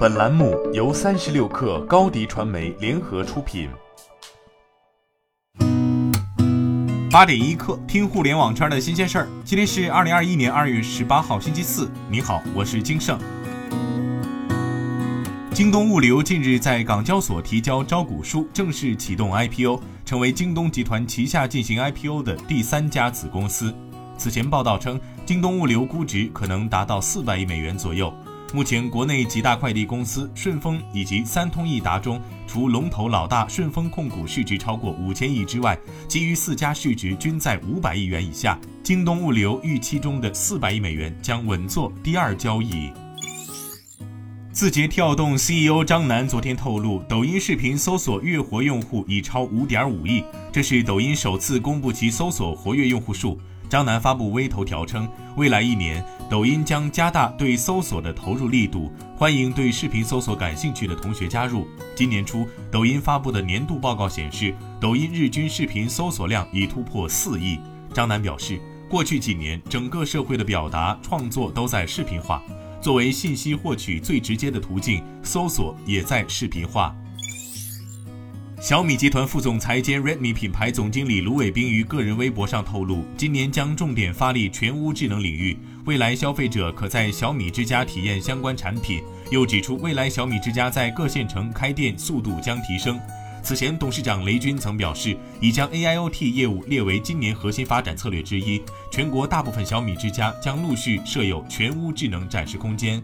本栏目由三十六氪高低传媒联合出品。八点一刻，听互联网圈的新鲜事儿。今天是二零二一年二月十八号，星期四。你好，我是金盛。京东物流近日在港交所提交招股书，正式启动 IPO，成为京东集团旗下进行 IPO 的第三家子公司。此前报道称，京东物流估值可能达到四百亿美元左右。目前，国内几大快递公司顺丰以及三通一达中，除龙头老大顺丰控股市值超过五千亿之外，其余四家市值均在五百亿元以下。京东物流预期中的四百亿美元将稳坐第二交易。字节跳动 CEO 张楠昨天透露，抖音视频搜索月活用户已超五点五亿，这是抖音首次公布其搜索活跃用户数。张楠发布微头条称，未来一年，抖音将加大对搜索的投入力度，欢迎对视频搜索感兴趣的同学加入。今年初，抖音发布的年度报告显示，抖音日均视频搜索量已突破四亿。张楠表示，过去几年，整个社会的表达创作都在视频化，作为信息获取最直接的途径，搜索也在视频化。小米集团副总裁兼 Redmi 品牌总经理卢伟冰于个人微博上透露，今年将重点发力全屋智能领域，未来消费者可在小米之家体验相关产品。又指出，未来小米之家在各县城开店速度将提升。此前，董事长雷军曾表示，已将 AIoT 业务列为今年核心发展策略之一，全国大部分小米之家将陆续设有全屋智能展示空间。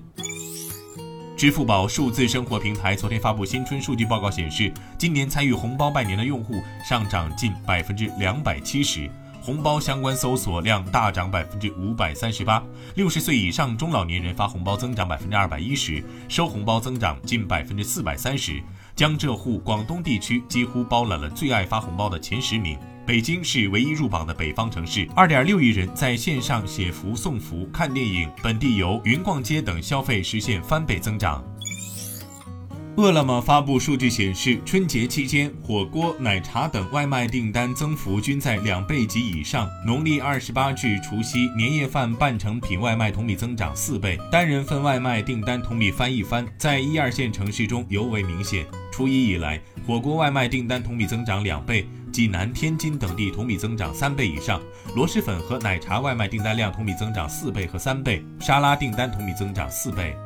支付宝数字生活平台昨天发布新春数据报告，显示，今年参与红包拜年的用户上涨近百分之两百七十，红包相关搜索量大涨百分之五百三十八，六十岁以上中老年人发红包增长百分之二百一十，收红包增长近百分之四百三十，江浙沪广东地区几乎包揽了最爱发红包的前十名。北京是唯一入榜的北方城市，二点六亿人在线上写福、送福、看电影、本地游、云逛街等消费实现翻倍增长。饿了么发布数据显示，春节期间火锅、奶茶等外卖订单增幅均在两倍及以上。农历二十八至除夕，年夜饭半成品外卖同比增长四倍，单人份外卖订单同比翻一番，在一二线城市中尤为明显。初一以来，火锅外卖订单同比增长两倍。济南、天津等地同比增长三倍以上，螺蛳粉和奶茶外卖订单量同比增长四倍和三倍，沙拉订单同比增长四倍。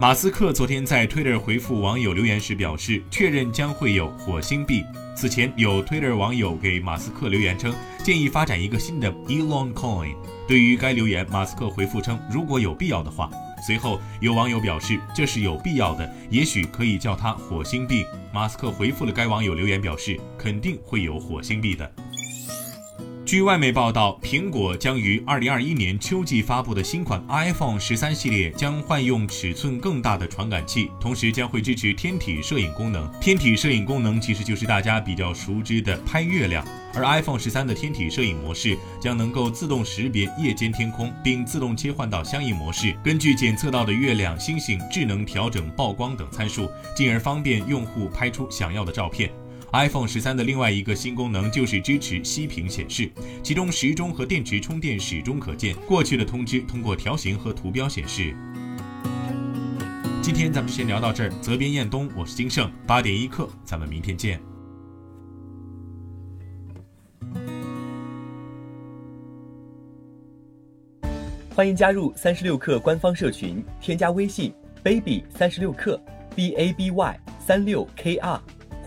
马斯克昨天在 Twitter 回复网友留言时表示，确认将会有火星币。此前有 Twitter 网友给马斯克留言称，建议发展一个新的 Elon Coin。对于该留言，马斯克回复称，如果有必要的话。随后有网友表示，这是有必要的，也许可以叫它火星币。马斯克回复了该网友留言，表示肯定会有火星币的。据外媒报道，苹果将于二零二一年秋季发布的新款 iPhone 十三系列将换用尺寸更大的传感器，同时将会支持天体摄影功能。天体摄影功能其实就是大家比较熟知的拍月亮，而 iPhone 十三的天体摄影模式将能够自动识别夜间天空，并自动切换到相应模式，根据检测到的月亮、星星，智能调整曝光等参数，进而方便用户拍出想要的照片。iPhone 十三的另外一个新功能就是支持息屏显示，其中时钟和电池充电始终可见，过去的通知通过条形和图标显示。今天咱们先聊到这儿，责编：彦东，我是金盛，八点一刻，咱们明天见。欢迎加入三十六氪官方社群，添加微信 baby 三十六氪 b a b y 三六 k r。